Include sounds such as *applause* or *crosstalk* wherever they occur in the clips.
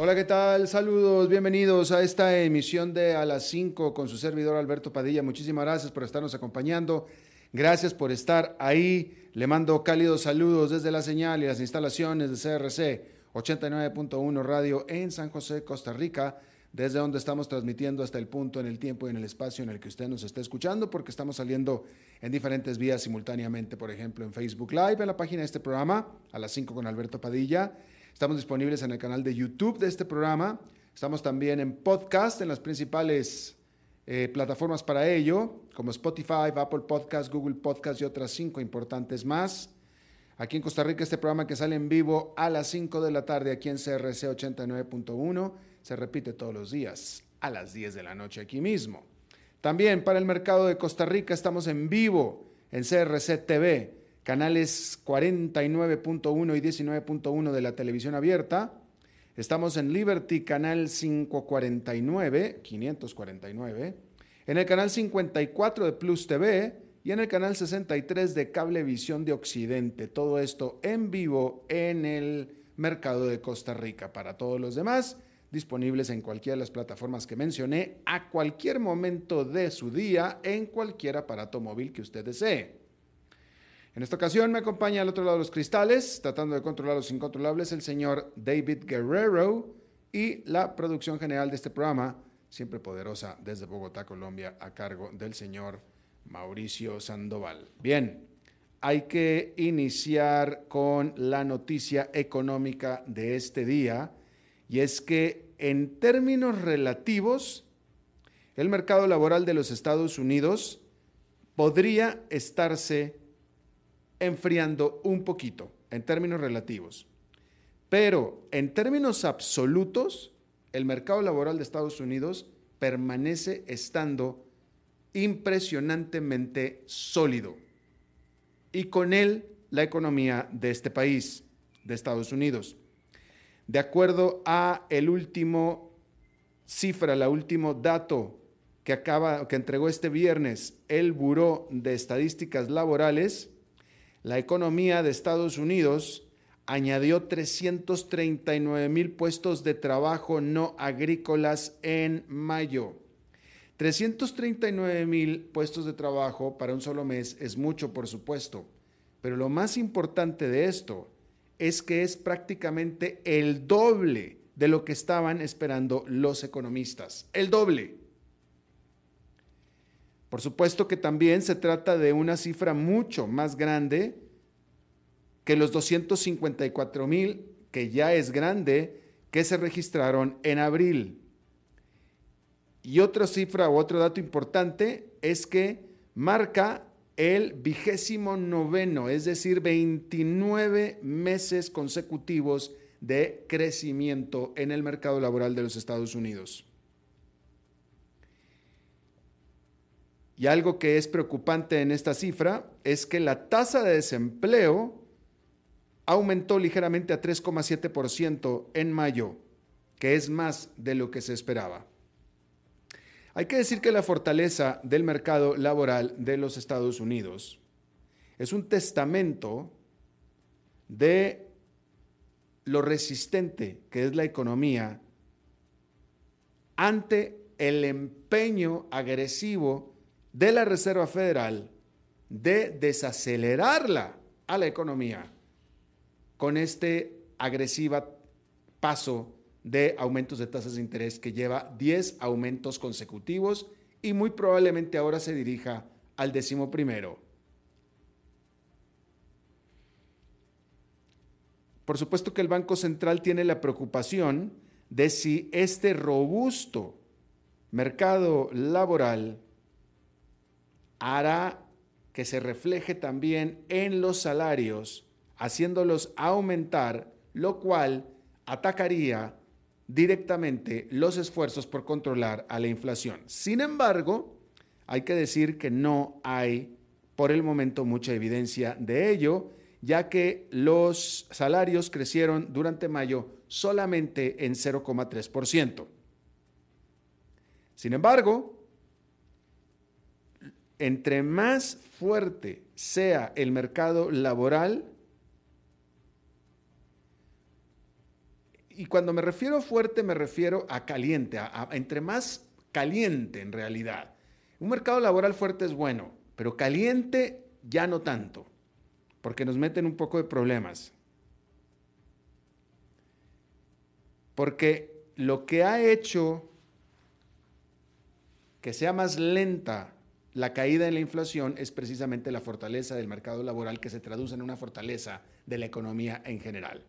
Hola, ¿qué tal? Saludos, bienvenidos a esta emisión de A las 5 con su servidor Alberto Padilla. Muchísimas gracias por estarnos acompañando. Gracias por estar ahí. Le mando cálidos saludos desde la señal y las instalaciones de CRC 89.1 Radio en San José, Costa Rica, desde donde estamos transmitiendo hasta el punto en el tiempo y en el espacio en el que usted nos está escuchando, porque estamos saliendo en diferentes vías simultáneamente, por ejemplo, en Facebook Live, en la página de este programa, a las 5 con Alberto Padilla Estamos disponibles en el canal de YouTube de este programa. Estamos también en podcast, en las principales eh, plataformas para ello, como Spotify, Apple Podcast, Google Podcast y otras cinco importantes más. Aquí en Costa Rica, este programa que sale en vivo a las 5 de la tarde aquí en CRC 89.1 se repite todos los días a las 10 de la noche aquí mismo. También para el mercado de Costa Rica estamos en vivo en CRC TV canales 49.1 y 19.1 de la televisión abierta. Estamos en Liberty, canal 549, 549, en el canal 54 de Plus TV y en el canal 63 de Cablevisión de Occidente. Todo esto en vivo en el mercado de Costa Rica. Para todos los demás, disponibles en cualquiera de las plataformas que mencioné a cualquier momento de su día en cualquier aparato móvil que usted desee. En esta ocasión me acompaña al otro lado de los cristales, tratando de controlar los incontrolables, el señor David Guerrero y la producción general de este programa, siempre poderosa desde Bogotá, Colombia, a cargo del señor Mauricio Sandoval. Bien, hay que iniciar con la noticia económica de este día, y es que en términos relativos, el mercado laboral de los Estados Unidos podría estarse enfriando un poquito en términos relativos. Pero en términos absolutos, el mercado laboral de Estados Unidos permanece estando impresionantemente sólido. Y con él la economía de este país, de Estados Unidos. De acuerdo a el último cifra, el último dato que acaba que entregó este viernes el Buró de Estadísticas Laborales, la economía de Estados Unidos añadió 339 mil puestos de trabajo no agrícolas en mayo. 339 mil puestos de trabajo para un solo mes es mucho, por supuesto, pero lo más importante de esto es que es prácticamente el doble de lo que estaban esperando los economistas. El doble. Por supuesto que también se trata de una cifra mucho más grande que los 254 mil, que ya es grande, que se registraron en abril. Y otra cifra o otro dato importante es que marca el vigésimo noveno, es decir, 29 meses consecutivos de crecimiento en el mercado laboral de los Estados Unidos. Y algo que es preocupante en esta cifra es que la tasa de desempleo aumentó ligeramente a 3,7% en mayo, que es más de lo que se esperaba. Hay que decir que la fortaleza del mercado laboral de los Estados Unidos es un testamento de lo resistente que es la economía ante el empeño agresivo de la Reserva Federal de desacelerarla a la economía con este agresiva paso de aumentos de tasas de interés que lleva 10 aumentos consecutivos y muy probablemente ahora se dirija al décimo primero. Por supuesto que el Banco Central tiene la preocupación de si este robusto mercado laboral hará que se refleje también en los salarios, haciéndolos aumentar, lo cual atacaría directamente los esfuerzos por controlar a la inflación. Sin embargo, hay que decir que no hay por el momento mucha evidencia de ello, ya que los salarios crecieron durante mayo solamente en 0,3%. Sin embargo, entre más fuerte sea el mercado laboral, y cuando me refiero fuerte me refiero a caliente, a, entre más caliente en realidad. Un mercado laboral fuerte es bueno, pero caliente ya no tanto, porque nos meten un poco de problemas. Porque lo que ha hecho que sea más lenta la caída en la inflación es precisamente la fortaleza del mercado laboral que se traduce en una fortaleza de la economía en general.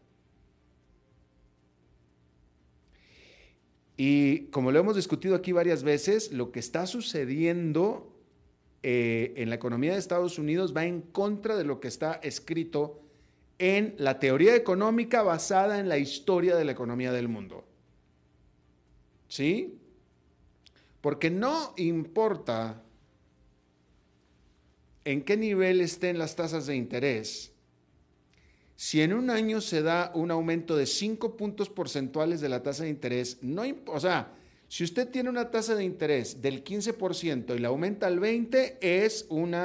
Y como lo hemos discutido aquí varias veces, lo que está sucediendo eh, en la economía de Estados Unidos va en contra de lo que está escrito en la teoría económica basada en la historia de la economía del mundo. ¿Sí? Porque no importa en qué nivel estén las tasas de interés, si en un año se da un aumento de 5 puntos porcentuales de la tasa de interés, no, o sea, si usted tiene una tasa de interés del 15% y la aumenta al 20%, es un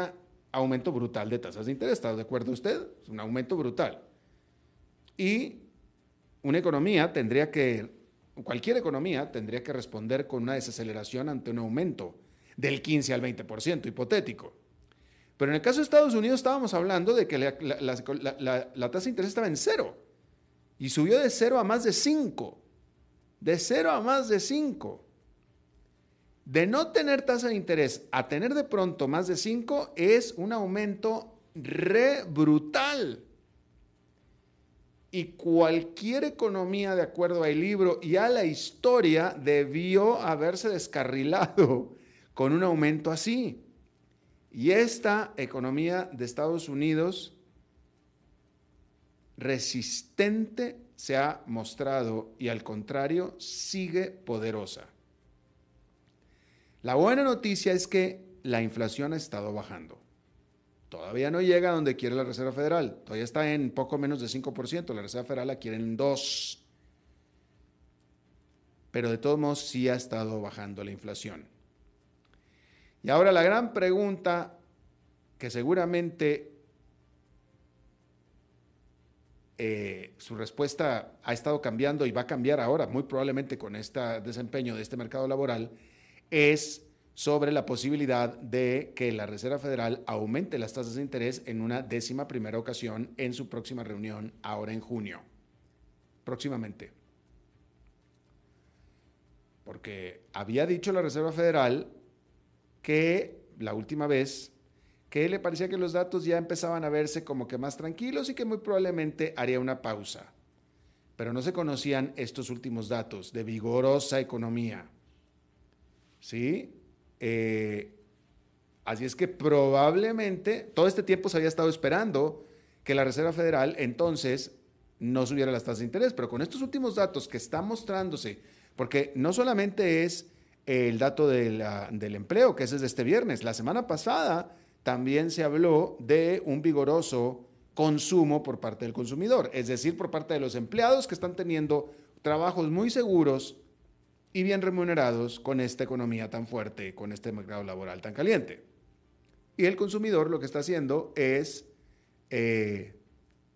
aumento brutal de tasas de interés. ¿Está de acuerdo usted? Es un aumento brutal. Y una economía tendría que cualquier economía tendría que responder con una desaceleración ante un aumento del 15 al 20%, hipotético. Pero en el caso de Estados Unidos estábamos hablando de que la, tasa de interés estaba en cero y subió de cero a más de 5. De cero a más de 5. De no tener tasa de interés a tener de pronto más de 5 es un aumento re brutal y cualquier economía, de acuerdo al libro y a la historia, debió haberse descarrilado *laughs* con un aumento así. Y esta economía de Estados Unidos resistente se ha mostrado y al contrario sigue poderosa. La buena noticia es que la inflación ha estado bajando. Todavía no llega a donde quiere la Reserva Federal. Todavía está en poco menos de 5%. La Reserva Federal la quiere en 2%. Pero de todos modos sí ha estado bajando la inflación. Y ahora la gran pregunta que seguramente eh, su respuesta ha estado cambiando y va a cambiar ahora, muy probablemente con este desempeño de este mercado laboral, es sobre la posibilidad de que la Reserva Federal aumente las tasas de interés en una décima primera ocasión en su próxima reunión ahora en junio. Próximamente. Porque había dicho la Reserva Federal que la última vez que le parecía que los datos ya empezaban a verse como que más tranquilos y que muy probablemente haría una pausa. Pero no se conocían estos últimos datos de vigorosa economía. ¿Sí? Eh, así es que probablemente todo este tiempo se había estado esperando que la Reserva Federal entonces no subiera las tasas de interés, pero con estos últimos datos que están mostrándose, porque no solamente es el dato del empleo, que es de este viernes, la semana pasada también se habló de un vigoroso consumo por parte del consumidor, es decir, por parte de los empleados que están teniendo trabajos muy seguros y bien remunerados con esta economía tan fuerte, con este mercado laboral tan caliente. Y el consumidor lo que está haciendo es, eh,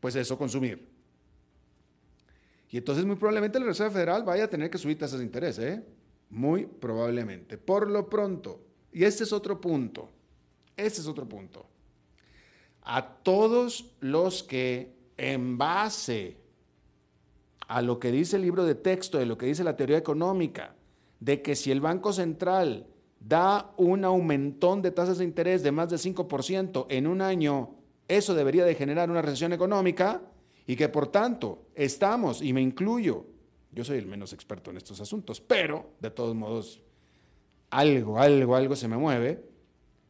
pues eso, consumir. Y entonces muy probablemente la Reserva Federal vaya a tener que subir tasas de interés, ¿eh? Muy probablemente. Por lo pronto, y este es otro punto, este es otro punto. A todos los que en base a lo que dice el libro de texto, de lo que dice la teoría económica, de que si el Banco Central da un aumentón de tasas de interés de más del 5% en un año, eso debería de generar una recesión económica y que por tanto estamos, y me incluyo, yo soy el menos experto en estos asuntos, pero de todos modos algo, algo, algo se me mueve,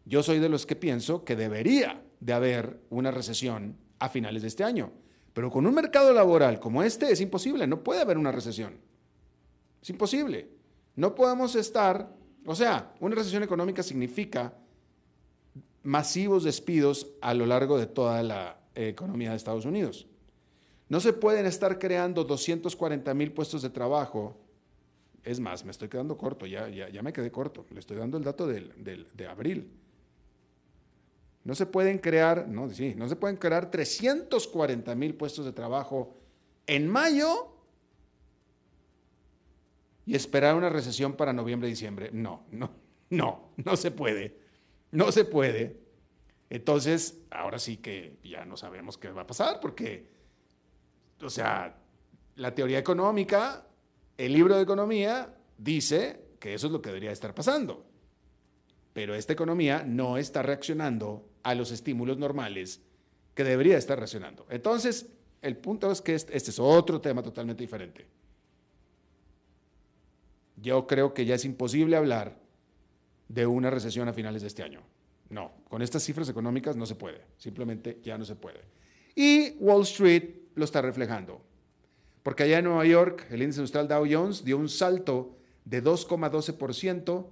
yo soy de los que pienso que debería de haber una recesión a finales de este año. Pero con un mercado laboral como este es imposible, no puede haber una recesión. Es imposible. No podemos estar, o sea, una recesión económica significa masivos despidos a lo largo de toda la economía de Estados Unidos. No se pueden estar creando 240 mil puestos de trabajo. Es más, me estoy quedando corto, ya, ya, me quedé corto. Le estoy dando el dato de abril. No se pueden crear, no, sí, no se pueden crear 340 mil puestos de trabajo en mayo y esperar una recesión para noviembre, diciembre. No, no, no, no se puede. No se puede. Entonces, ahora sí que ya no sabemos qué va a pasar porque, o sea, la teoría económica, el libro de economía dice que eso es lo que debería estar pasando. Pero esta economía no está reaccionando a los estímulos normales que debería estar reaccionando. Entonces, el punto es que este, este es otro tema totalmente diferente. Yo creo que ya es imposible hablar de una recesión a finales de este año. No, con estas cifras económicas no se puede, simplemente ya no se puede. Y Wall Street lo está reflejando, porque allá en Nueva York el índice industrial Dow Jones dio un salto de 2,12%,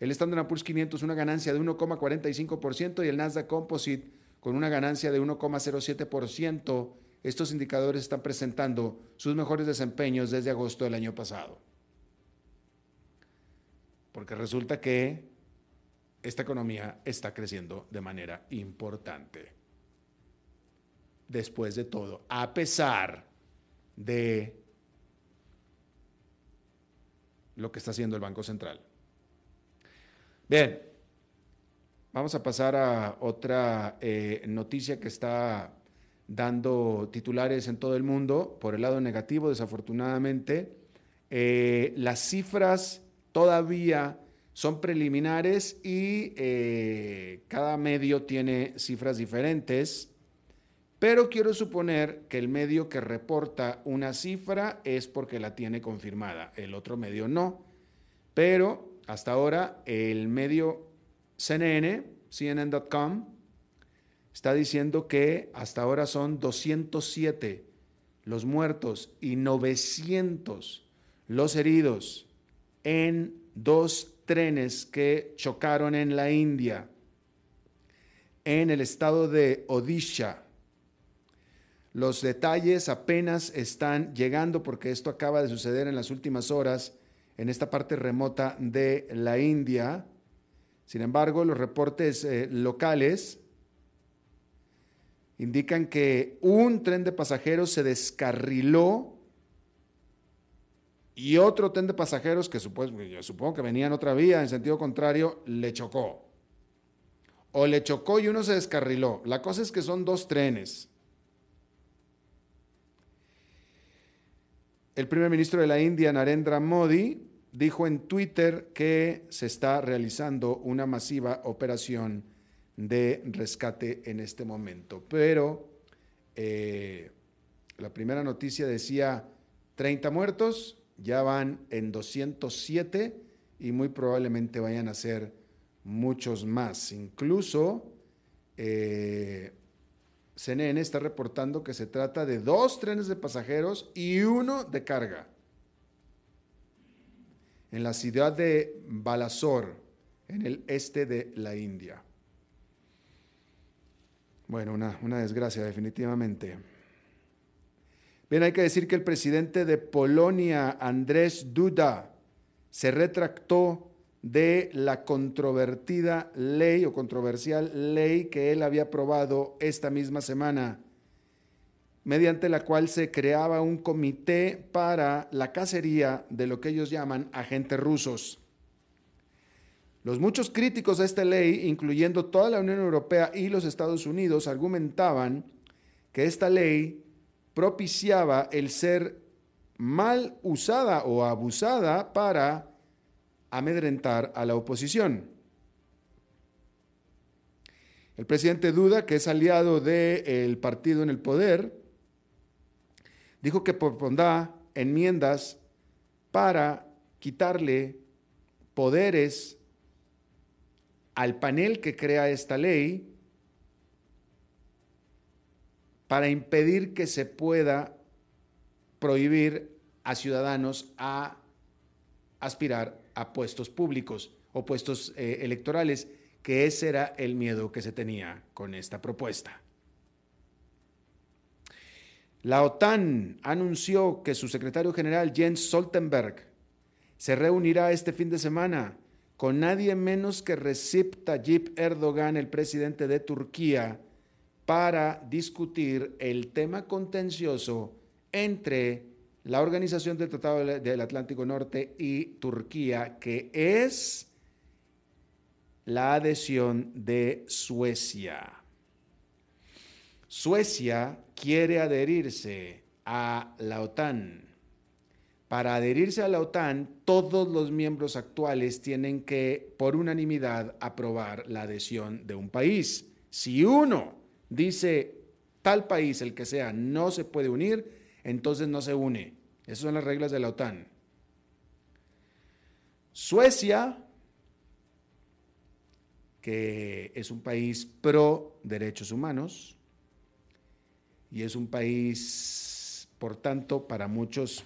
el Standard Poor's 500 una ganancia de 1,45% y el Nasdaq Composite con una ganancia de 1,07%. Estos indicadores están presentando sus mejores desempeños desde agosto del año pasado. Porque resulta que esta economía está creciendo de manera importante. Después de todo, a pesar de lo que está haciendo el Banco Central. Bien, vamos a pasar a otra eh, noticia que está dando titulares en todo el mundo. Por el lado negativo, desafortunadamente, eh, las cifras todavía son preliminares y eh, cada medio tiene cifras diferentes, pero quiero suponer que el medio que reporta una cifra es porque la tiene confirmada, el otro medio no. Pero hasta ahora el medio CNN, CNN.com, está diciendo que hasta ahora son 207 los muertos y 900 los heridos en dos trenes que chocaron en la India, en el estado de Odisha. Los detalles apenas están llegando porque esto acaba de suceder en las últimas horas en esta parte remota de la India. Sin embargo, los reportes eh, locales indican que un tren de pasajeros se descarriló y otro tren de pasajeros que yo supongo que venía en otra vía en sentido contrario, le chocó. O le chocó y uno se descarriló. La cosa es que son dos trenes. El primer ministro de la India, Narendra Modi, dijo en Twitter que se está realizando una masiva operación de rescate en este momento. Pero eh, la primera noticia decía 30 muertos, ya van en 207 y muy probablemente vayan a ser muchos más. Incluso eh, CNN está reportando que se trata de dos trenes de pasajeros y uno de carga. En la ciudad de Balasore, en el este de la India. Bueno, una, una desgracia definitivamente. Bien, hay que decir que el presidente de Polonia, Andrés Duda, se retractó de la controvertida ley o controversial ley que él había aprobado esta misma semana, mediante la cual se creaba un comité para la cacería de lo que ellos llaman agentes rusos. Los muchos críticos a esta ley, incluyendo toda la Unión Europea y los Estados Unidos, argumentaban que esta ley propiciaba el ser mal usada o abusada para amedrentar a la oposición. El presidente Duda, que es aliado del partido en el poder, dijo que propondrá enmiendas para quitarle poderes al panel que crea esta ley para impedir que se pueda prohibir a ciudadanos a aspirar a puestos públicos o puestos eh, electorales, que ese era el miedo que se tenía con esta propuesta. La OTAN anunció que su secretario general Jens Stoltenberg se reunirá este fin de semana con nadie menos que Recep Tayyip Erdogan, el presidente de Turquía, para discutir el tema contencioso entre la Organización del Tratado del Atlántico Norte y Turquía, que es la adhesión de Suecia. Suecia quiere adherirse a la OTAN. Para adherirse a la OTAN, todos los miembros actuales tienen que, por unanimidad, aprobar la adhesión de un país. Si uno dice tal país, el que sea, no se puede unir, entonces no se une. Esas son las reglas de la OTAN. Suecia, que es un país pro derechos humanos, y es un país, por tanto, para muchos,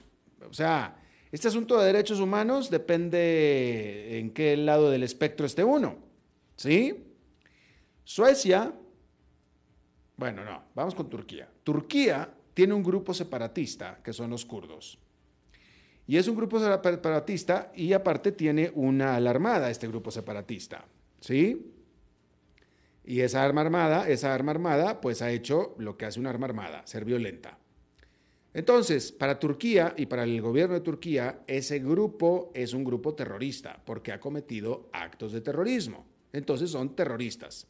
o sea, este asunto de derechos humanos depende en qué lado del espectro esté uno, ¿sí? Suecia, bueno, no, vamos con Turquía. Turquía tiene un grupo separatista, que son los kurdos. Y es un grupo separatista y aparte tiene una alarmada este grupo separatista, ¿sí? Y esa arma armada, esa arma armada, pues ha hecho lo que hace una arma armada, ser violenta. Entonces, para Turquía y para el gobierno de Turquía, ese grupo es un grupo terrorista porque ha cometido actos de terrorismo. Entonces son terroristas.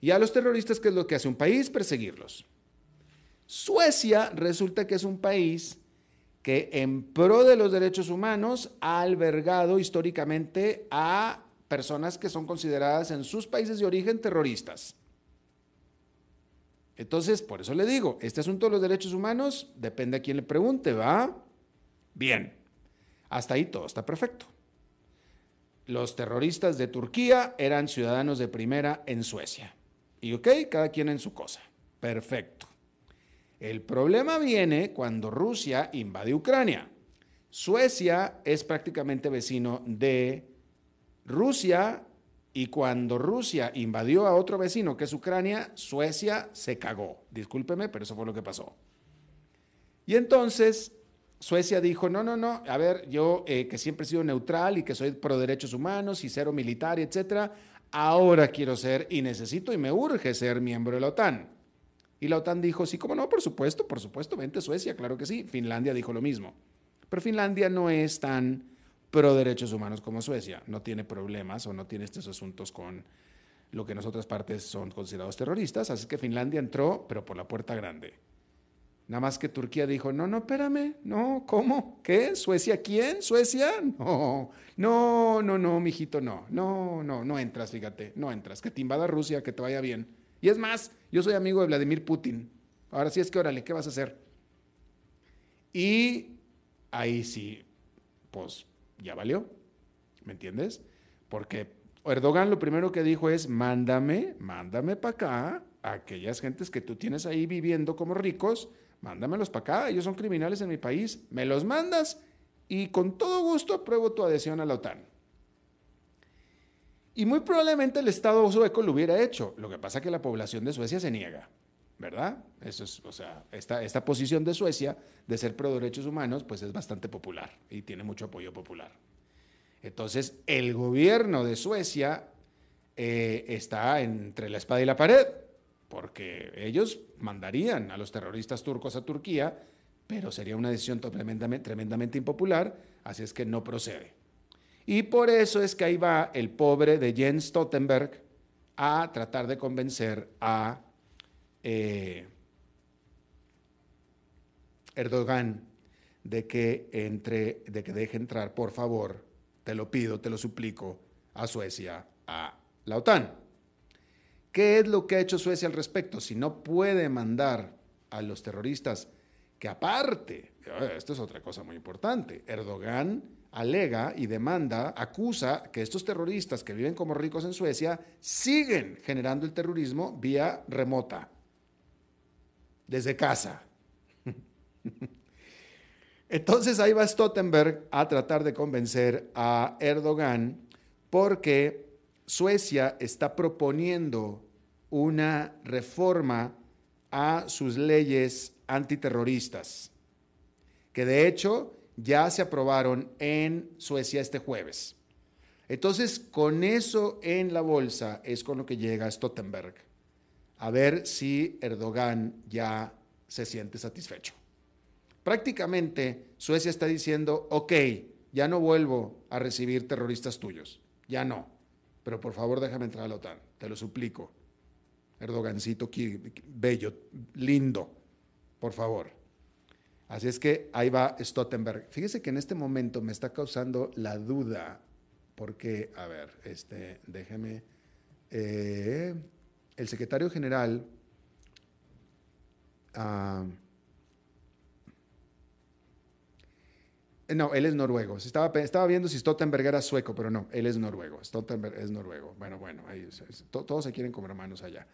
Y a los terroristas, ¿qué es lo que hace un país? Perseguirlos. Suecia resulta que es un país que en pro de los derechos humanos ha albergado históricamente a personas que son consideradas en sus países de origen terroristas. Entonces, por eso le digo, este asunto de los derechos humanos depende a quien le pregunte, ¿va? Bien, hasta ahí todo está perfecto. Los terroristas de Turquía eran ciudadanos de primera en Suecia. Y ok, cada quien en su cosa. Perfecto. El problema viene cuando Rusia invade Ucrania. Suecia es prácticamente vecino de Rusia y cuando Rusia invadió a otro vecino que es Ucrania, Suecia se cagó. Discúlpeme, pero eso fue lo que pasó. Y entonces Suecia dijo, no, no, no, a ver, yo eh, que siempre he sido neutral y que soy pro derechos humanos y cero militar, etcétera, ahora quiero ser y necesito y me urge ser miembro de la OTAN. Y la OTAN dijo, sí, cómo no, por supuesto, por supuesto, vente Suecia, claro que sí. Finlandia dijo lo mismo. Pero Finlandia no es tan pro derechos humanos como Suecia. No tiene problemas o no tiene estos asuntos con lo que en otras partes son considerados terroristas. Así que Finlandia entró, pero por la puerta grande. Nada más que Turquía dijo, no, no, espérame, no, ¿cómo? ¿Qué? ¿Suecia quién? ¿Suecia? No, no, no, no, mijito, no, no, no, no entras, fíjate, no entras, que te invada Rusia, que te vaya bien. Y es más, yo soy amigo de Vladimir Putin. Ahora sí es que, órale, ¿qué vas a hacer? Y ahí sí, pues ya valió. ¿Me entiendes? Porque Erdogan lo primero que dijo es, mándame, mándame para acá a aquellas gentes que tú tienes ahí viviendo como ricos, mándamelos para acá, ellos son criminales en mi país, me los mandas y con todo gusto apruebo tu adhesión a la OTAN. Y muy probablemente el Estado sueco lo hubiera hecho, lo que pasa es que la población de Suecia se niega. ¿verdad? Eso es, o sea, esta, esta posición de Suecia de ser pro derechos humanos, pues es bastante popular y tiene mucho apoyo popular. Entonces, el gobierno de Suecia eh, está entre la espada y la pared, porque ellos mandarían a los terroristas turcos a Turquía, pero sería una decisión tremendamente, tremendamente impopular, así es que no procede. Y por eso es que ahí va el pobre de Jens Stoltenberg a tratar de convencer a eh, Erdogan de que entre, de que deje entrar, por favor, te lo pido, te lo suplico, a Suecia, a la OTAN. ¿Qué es lo que ha hecho Suecia al respecto? Si no puede mandar a los terroristas, que aparte, eh, esto es otra cosa muy importante, Erdogan alega y demanda, acusa que estos terroristas que viven como ricos en Suecia siguen generando el terrorismo vía remota, desde casa. *laughs* Entonces ahí va Stoltenberg a tratar de convencer a Erdogan porque Suecia está proponiendo una reforma a sus leyes antiterroristas, que de hecho ya se aprobaron en Suecia este jueves. Entonces, con eso en la bolsa es con lo que llega Stoltenberg, a ver si Erdogan ya se siente satisfecho. Prácticamente Suecia está diciendo, ok, ya no vuelvo a recibir terroristas tuyos, ya no, pero por favor déjame entrar a la OTAN, te lo suplico. Erdogancito bello, lindo, por favor. Así es que ahí va Stoltenberg. Fíjese que en este momento me está causando la duda, porque, a ver, este, déjeme, eh, el secretario general... Ah, No, él es noruego. Estaba, viendo si Stoltenberg era sueco, pero no, él es noruego. Stoltenberg es noruego. Bueno, bueno, todos se quieren como hermanos allá.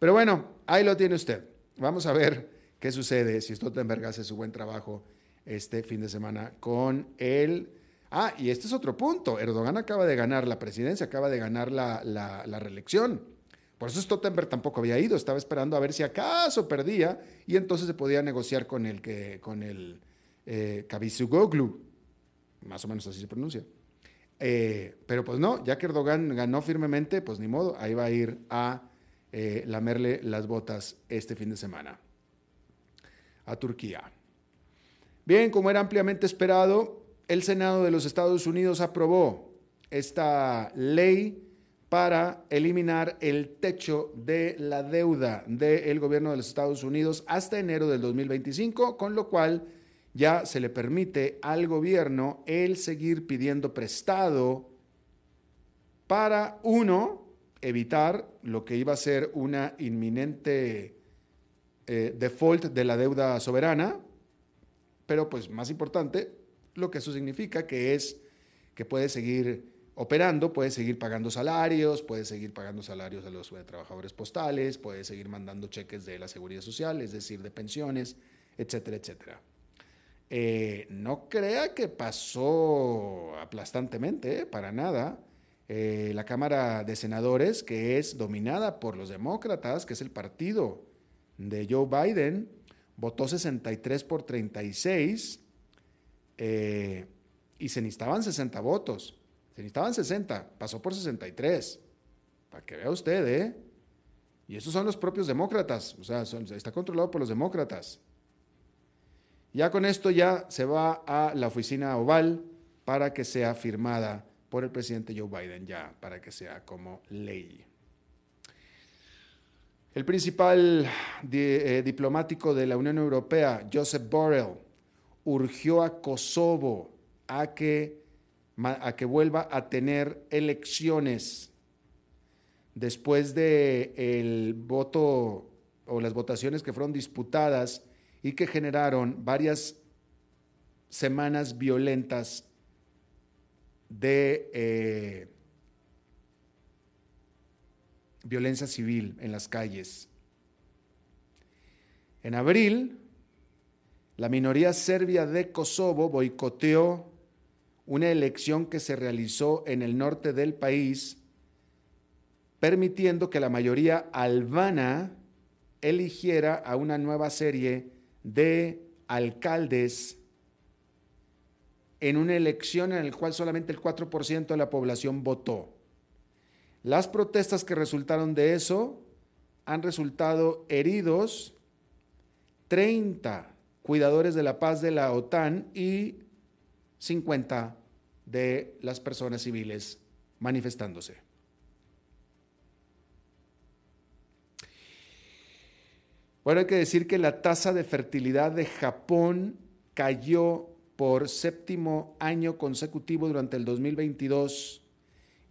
Pero bueno, ahí lo tiene usted. Vamos a ver qué sucede si Stoltenberg hace su buen trabajo este fin de semana con él. Ah, y este es otro punto. Erdogan acaba de ganar la presidencia, acaba de ganar la, la, reelección. Por eso Stoltenberg tampoco había ido, estaba esperando a ver si acaso perdía y entonces se podía negociar con el que con el eh, más o menos así se pronuncia. Eh, pero pues no, ya que Erdogan ganó firmemente, pues ni modo, ahí va a ir a eh, lamerle las botas este fin de semana a Turquía. Bien, como era ampliamente esperado, el Senado de los Estados Unidos aprobó esta ley para eliminar el techo de la deuda del gobierno de los Estados Unidos hasta enero del 2025, con lo cual ya se le permite al gobierno el seguir pidiendo prestado para, uno, evitar lo que iba a ser una inminente eh, default de la deuda soberana, pero pues más importante, lo que eso significa que es que puede seguir operando, puede seguir pagando salarios, puede seguir pagando salarios a los trabajadores postales, puede seguir mandando cheques de la seguridad social, es decir, de pensiones, etcétera, etcétera. Eh, no crea que pasó aplastantemente, eh, para nada. La Cámara de Senadores, que es dominada por los demócratas, que es el partido de Joe Biden, votó 63 por 36 y se necesitaban 60 votos. Se necesitaban 60, pasó por 63. Para que vea usted, ¿eh? Y esos son los propios demócratas, o sea, está controlado por los demócratas. Ya con esto ya se va a la oficina oval para que sea firmada por el presidente Joe Biden, ya para que sea como ley. El principal eh, diplomático de la Unión Europea, Joseph Borrell, urgió a Kosovo a que, a que vuelva a tener elecciones después de voto o las votaciones que fueron disputadas y que generaron varias semanas violentas de eh, violencia civil en las calles. En abril, la minoría serbia de Kosovo boicoteó una elección que se realizó en el norte del país, permitiendo que la mayoría albana eligiera a una nueva serie de alcaldes en una elección en la cual solamente el 4% de la población votó. Las protestas que resultaron de eso han resultado heridos 30 cuidadores de la paz de la OTAN y 50 de las personas civiles manifestándose. Bueno, hay que decir que la tasa de fertilidad de Japón cayó por séptimo año consecutivo durante el 2022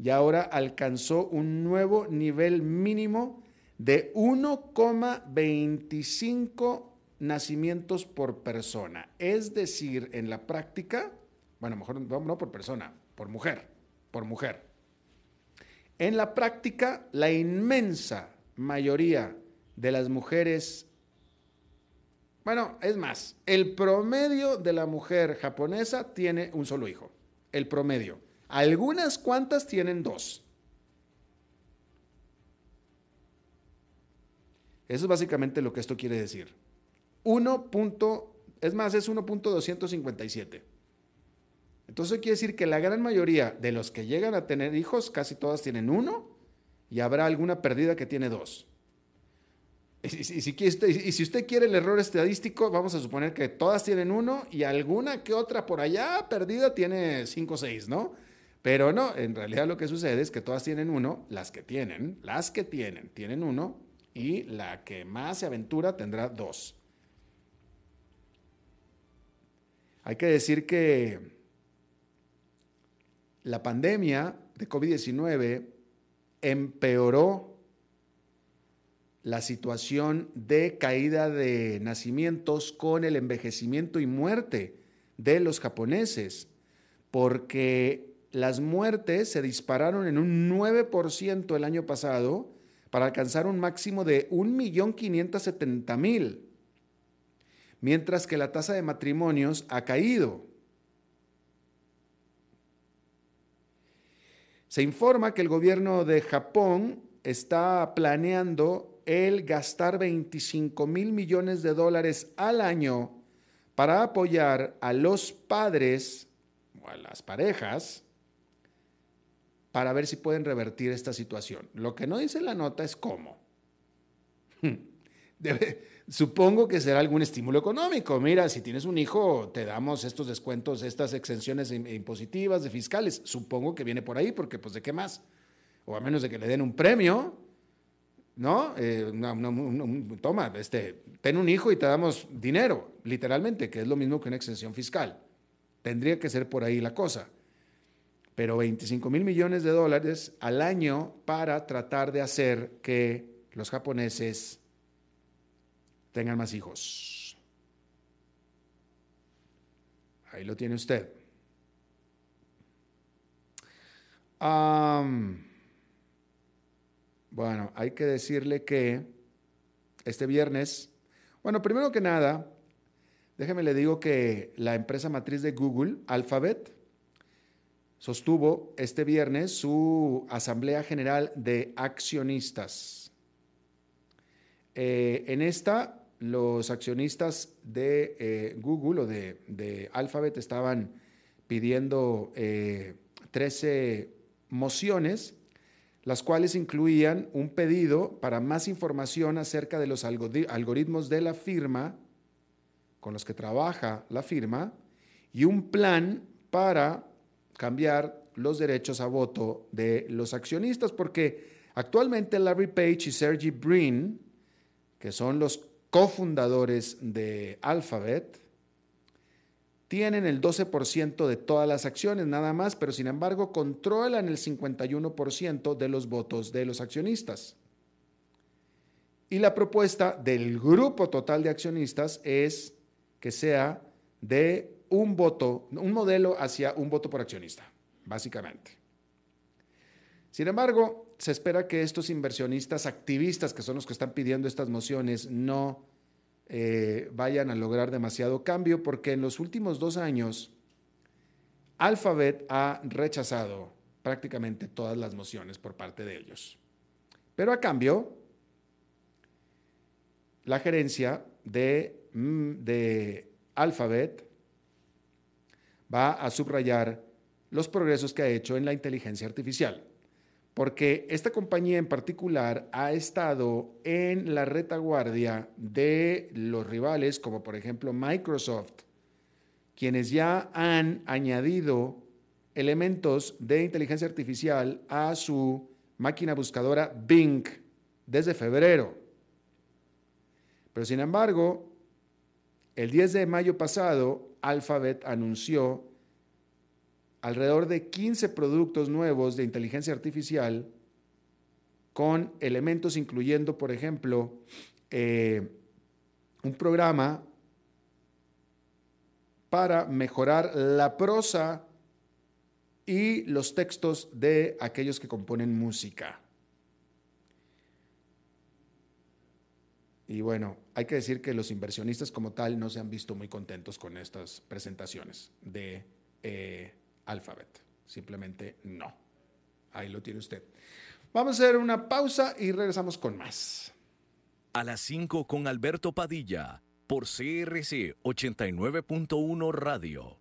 y ahora alcanzó un nuevo nivel mínimo de 1,25 nacimientos por persona. Es decir, en la práctica, bueno, mejor no por persona, por mujer, por mujer. En la práctica, la inmensa mayoría de las mujeres, bueno, es más, el promedio de la mujer japonesa tiene un solo hijo, el promedio. Algunas cuantas tienen dos. Eso es básicamente lo que esto quiere decir. 1. es más, es 1.257. Entonces quiere decir que la gran mayoría de los que llegan a tener hijos, casi todas tienen uno, y habrá alguna perdida que tiene dos. Y si, y si usted quiere el error estadístico, vamos a suponer que todas tienen uno y alguna que otra por allá perdida tiene cinco o seis, ¿no? Pero no, en realidad lo que sucede es que todas tienen uno, las que tienen, las que tienen, tienen uno, y la que más se aventura tendrá dos. Hay que decir que la pandemia de COVID-19 empeoró la situación de caída de nacimientos con el envejecimiento y muerte de los japoneses, porque las muertes se dispararon en un 9% el año pasado para alcanzar un máximo de 1.570.000 mientras que la tasa de matrimonios ha caído. Se informa que el gobierno de Japón está planeando el gastar 25 mil millones de dólares al año para apoyar a los padres o a las parejas para ver si pueden revertir esta situación. Lo que no dice la nota es cómo. *laughs* Supongo que será algún estímulo económico. Mira, si tienes un hijo, te damos estos descuentos, estas exenciones impositivas de fiscales. Supongo que viene por ahí, porque pues de qué más. O a menos de que le den un premio, ¿no? Eh, toma, este, ten un hijo y te damos dinero, literalmente, que es lo mismo que una exención fiscal. Tendría que ser por ahí la cosa. Pero 25 mil millones de dólares al año para tratar de hacer que los japoneses tengan más hijos. Ahí lo tiene usted. bueno, hay que decirle que este viernes, bueno, primero que nada, déjeme le digo que la empresa matriz de Google, Alphabet, sostuvo este viernes su Asamblea General de Accionistas. Eh, en esta los accionistas de eh, Google o de, Alphabet estaban pidiendo 13 eh, mociones, las cuales incluían un pedido para más información acerca de los algoritmos de la firma con los que trabaja la firma y un plan para cambiar los derechos a voto de los accionistas, porque actualmente Larry Page y Sergey Brin, que son los cofundadores de Alphabet, tienen el 12% de todas las acciones nada más, pero sin embargo controlan el 51% de los votos de los accionistas. Y la propuesta del grupo total de accionistas es que sea de un voto, un modelo hacia un voto por accionista, básicamente. Sin embargo, se espera que estos inversionistas activistas, que son los que están pidiendo estas mociones, no eh, vayan a lograr demasiado cambio, porque en los últimos dos años, Alphabet ha rechazado prácticamente todas las mociones por parte de ellos. Pero a cambio, la gerencia de, mm, de Alphabet va a subrayar los progresos que ha hecho en la inteligencia artificial. Porque esta compañía en particular ha estado en la retaguardia de los rivales, como por ejemplo Microsoft, quienes ya han añadido elementos de inteligencia artificial a su máquina buscadora Bing desde febrero. Pero sin embargo, el 10 de mayo pasado, Alphabet anunció alrededor de 15 productos nuevos de inteligencia artificial con elementos incluyendo, por ejemplo, eh, un programa para mejorar la prosa y los textos de aquellos que componen música. Y bueno, hay que decir que los inversionistas como tal no se han visto muy contentos con estas presentaciones de eh, Alphabet. Simplemente no. Ahí lo tiene usted. Vamos a hacer una pausa y regresamos con más. A las 5 con Alberto Padilla por CRC 89.1 Radio.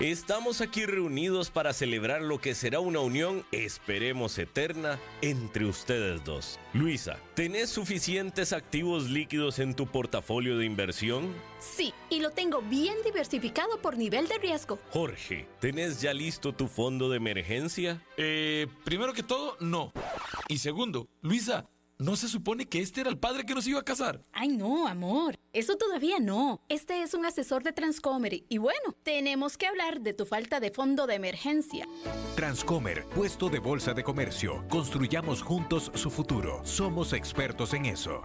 Estamos aquí reunidos para celebrar lo que será una unión, esperemos eterna, entre ustedes dos. Luisa, ¿tenés suficientes activos líquidos en tu portafolio de inversión? Sí, y lo tengo bien diversificado por nivel de riesgo. Jorge, ¿tenés ya listo tu fondo de emergencia? Eh, primero que todo, no. Y segundo, Luisa, ¿No se supone que este era el padre que nos iba a casar? Ay, no, amor. Eso todavía no. Este es un asesor de Transcomer. Y bueno, tenemos que hablar de tu falta de fondo de emergencia. Transcomer, puesto de bolsa de comercio. Construyamos juntos su futuro. Somos expertos en eso.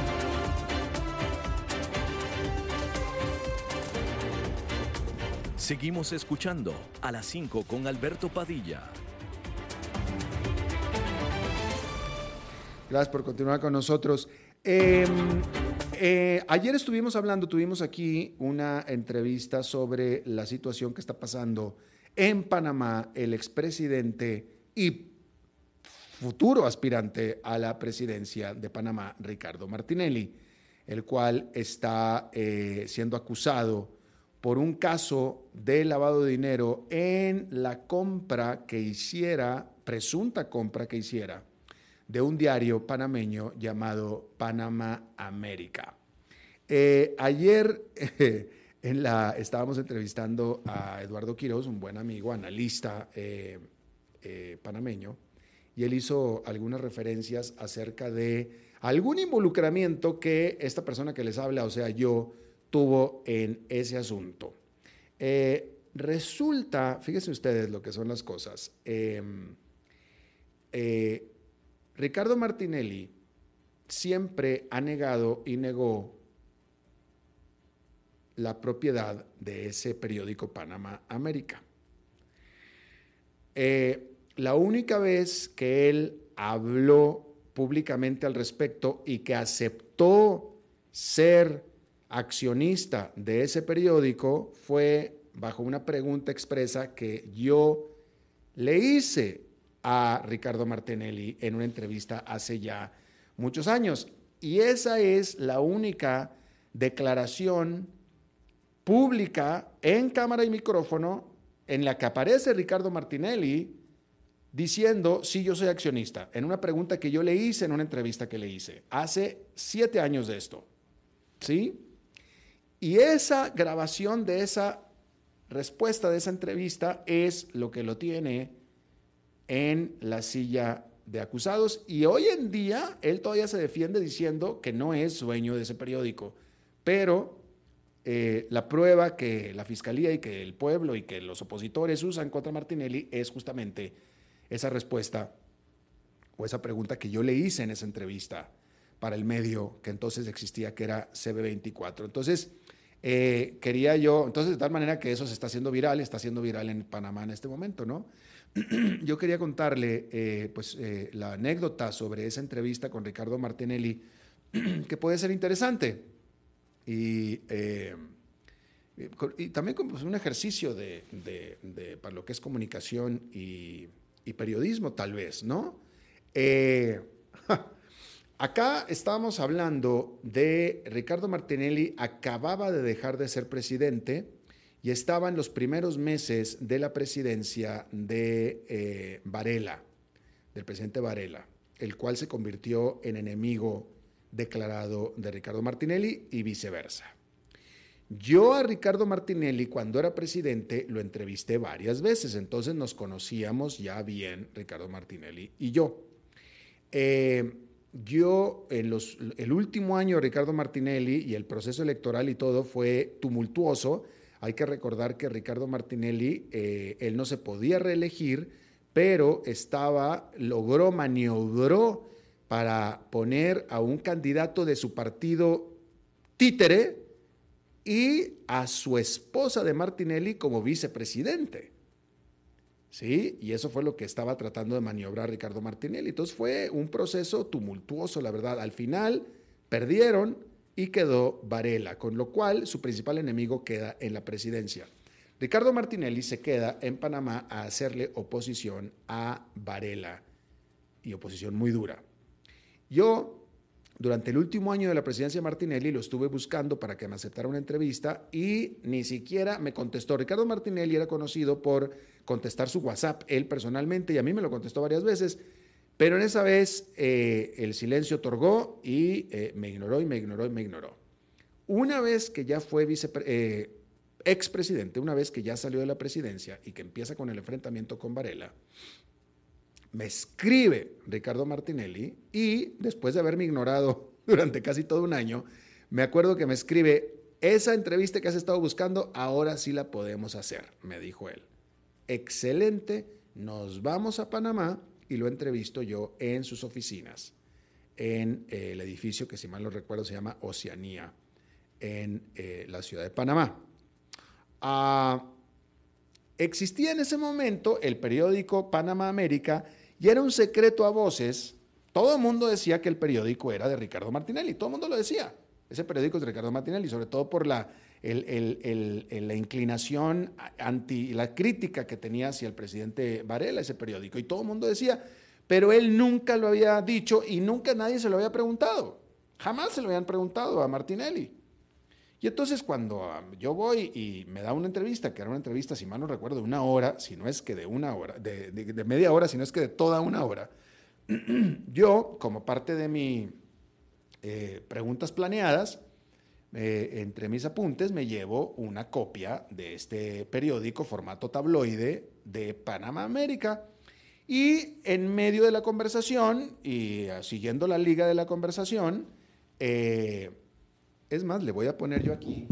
Seguimos escuchando a las 5 con Alberto Padilla. Gracias por continuar con nosotros. Em, eh, ayer estuvimos hablando, tuvimos aquí una entrevista sobre la situación que está pasando en Panamá, el expresidente y futuro aspirante a la presidencia de Panamá, Ricardo Martinelli, el cual está eh, siendo acusado por un caso de lavado de dinero en la compra que hiciera, presunta compra que hiciera, de un diario panameño llamado Panamá América. Eh, ayer *laughs* estábamos entrevistando a Eduardo Quiroz, un buen amigo, analista eh, eh, panameño, y él hizo algunas referencias acerca de algún involucramiento que esta persona que les habla, o sea, yo, tuvo en ese asunto. Eh, resulta, fíjense ustedes lo que son las cosas. Em, eh, Ricardo Martinelli siempre ha negado y negó la propiedad de ese periódico Panamá América. Eh, la única vez que él habló públicamente al respecto y que aceptó ser accionista de ese periódico fue bajo una pregunta expresa que yo le hice a Ricardo Martinelli en una entrevista hace ya muchos años. Y esa es la única declaración pública en cámara y micrófono en la que aparece Ricardo Martinelli diciendo, sí, yo soy accionista, en una pregunta que yo le hice en una entrevista que le hice, hace siete años de esto. ¿Sí? Y esa grabación de esa respuesta de esa entrevista es lo que lo tiene en la silla de acusados. Y hoy en día él todavía se defiende diciendo que no es dueño de ese periódico, pero eh, la prueba que la fiscalía y que el pueblo y que los opositores usan contra Martinelli es justamente esa respuesta o esa pregunta que yo le hice en esa entrevista para el medio que entonces existía, que era CB24. Entonces, eh, quería yo, entonces de tal manera que eso se está haciendo viral, está siendo viral en Panamá en este momento, ¿no? *clears throat* yo quería contarle eh, pues, eh, la anécdota sobre esa entrevista con Ricardo Martinelli, *clears throat* que puede ser interesante. Y, también como pues, un ejercicio de, para lo que es comunicación y periodismo, tal vez, ¿no? *laughs* acá estábamos hablando de Ricardo Martinelli, acababa de dejar de ser presidente y estaba en los primeros meses de la presidencia de eh, Varela, del presidente Varela, el cual se convirtió en enemigo declarado de Ricardo Martinelli y viceversa. Yo a Ricardo Martinelli, cuando era presidente, lo entrevisté varias veces, entonces nos conocíamos ya bien, Ricardo Martinelli y yo. Eh, yo, en los, el último año de Ricardo Martinelli y el proceso electoral y todo fue tumultuoso, hay que recordar que Ricardo Martinelli, eh, él no se podía reelegir, pero estaba, logró, maniobró para poner a un candidato de su partido títere y a su esposa de Martinelli como vicepresidente. ¿Sí? Y eso fue lo que estaba tratando de maniobrar Ricardo Martinelli. Entonces fue un proceso tumultuoso, la verdad. Al final perdieron, y quedó Varela, con lo cual su principal enemigo queda en la presidencia. Ricardo Martinelli se queda en Panamá a hacerle oposición a Varela y oposición muy dura. Yo, durante el último año de la presidencia de Martinelli, lo estuve buscando para que me aceptara una entrevista y ni siquiera me contestó. Ricardo Martinelli era conocido por contestar su WhatsApp, él personalmente, y a mí me lo contestó varias veces pero en esa vez eh, el silencio otorgó y eh, me ignoró y me ignoró y me ignoró. Una vez que ya fue eh, expresidente, una vez que ya salió de la presidencia y que empieza con el enfrentamiento con Varela, me escribe Ricardo Martinelli y después de haberme ignorado *laughs* durante casi todo un año, me acuerdo que me escribe, esa entrevista que has estado buscando, ahora sí la podemos hacer, me dijo él. Excelente, nos vamos a Panamá y lo entrevisto yo en sus oficinas, en eh, el edificio que si mal no recuerdo se llama Oceanía, en eh, la ciudad de Panamá. Ah, existía en ese momento el periódico Panamá América y era un secreto a voces. Todo el mundo decía que el periódico era de Ricardo Martinelli, todo el mundo lo decía. Ese periódico es de Ricardo Martinelli, sobre todo por la, inclinación anti, la crítica que tenía hacia el presidente Varela, ese periódico. Y todo el mundo decía, pero él nunca lo había dicho y nunca nadie se lo había preguntado. Jamás se lo habían preguntado a Martinelli. Y entonces cuando ah, yo voy y me da una entrevista, que era una entrevista, si mal no recuerdo, de una hora, si no es que de una hora, de, de media hora, si no es que de toda una hora, *clears throat* yo, como parte de mis eh, preguntas planeadas, eh, entre mis apuntes me llevo una copia de este periódico formato tabloide de Panamá América. Y en medio de la conversación y ah, siguiendo la liga de la conversación, eh, es más, le voy a poner yo aquí,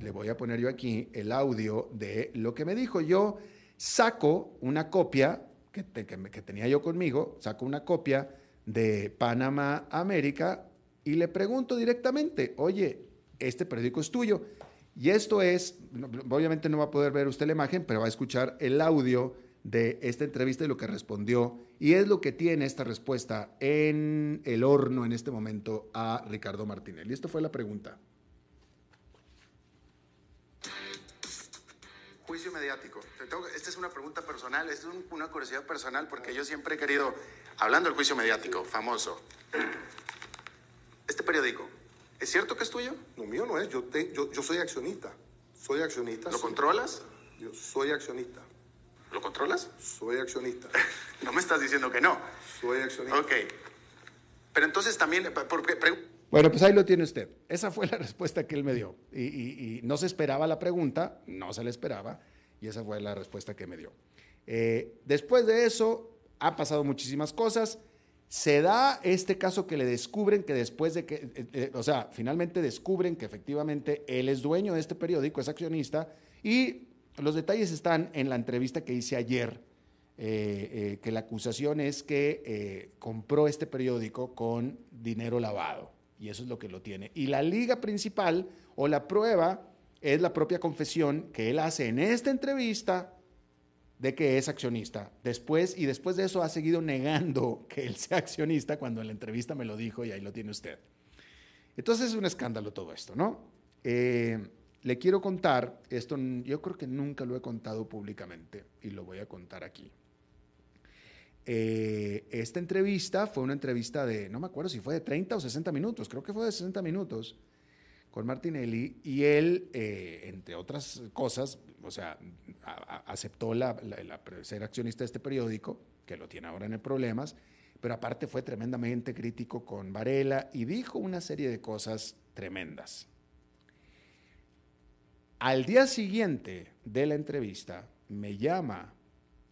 le voy a poner yo aquí el audio de lo que me dijo. Yo saco una copia que, que tenía yo conmigo, saco una copia de Panamá América y le pregunto directamente, oye, este periódico es tuyo. Y esto es, obviamente no va a poder ver usted la imagen, pero va a escuchar el audio de esta entrevista y lo que respondió. Y es lo que tiene esta respuesta en el horno en este momento a Ricardo Martínez. Y esta fue la pregunta. Juicio mediático. Esta es una pregunta personal, esta es una curiosidad personal porque yo siempre he querido, hablando del juicio mediático, famoso, este periódico, ¿Es cierto que es tuyo? No, mío no es. Yo, yo, soy accionista. Soy accionista. ¿Lo controlas? Yo soy accionista. ¿Lo controlas? Soy accionista. *laughs* no me estás diciendo que no. Soy accionista. Ok. Pero entonces también... bueno, pues ahí lo tiene usted. Esa fue la *laughs* respuesta que él me dio. Y, no se esperaba la pregunta, no se le esperaba, y esa fue la respuesta que me dio. Eh, después de eso, ha pasado muchísimas cosas. Se da este caso que le descubren que después de que, eh, eh, o sea, finalmente descubren que efectivamente él es dueño de este periódico, es accionista, y los detalles están en la entrevista que hice ayer, eh, que la acusación es que compró este periódico con dinero lavado, y eso es lo que lo tiene. Y la liga principal o la prueba es la propia confesión que él hace en esta entrevista de que es accionista. Después, y después de eso ha seguido negando *laughs* que él sea accionista cuando en la entrevista me lo dijo y ahí lo tiene usted. Entonces es un escándalo todo esto, ¿no? Eh, le quiero contar, esto yo creo que nunca lo he contado públicamente y lo voy a contar aquí. Eh, esta entrevista fue una entrevista de, no me acuerdo si fue de 30 o 60 minutos, creo que fue de 60 minutos con Martinelli y él, eh, entre otras cosas, o sea, aceptó la, ser accionista de este periódico, que lo tiene ahora en el problemas, pero aparte fue tremendamente crítico con Varela y dijo una serie de cosas tremendas. Al día siguiente de la entrevista, me llama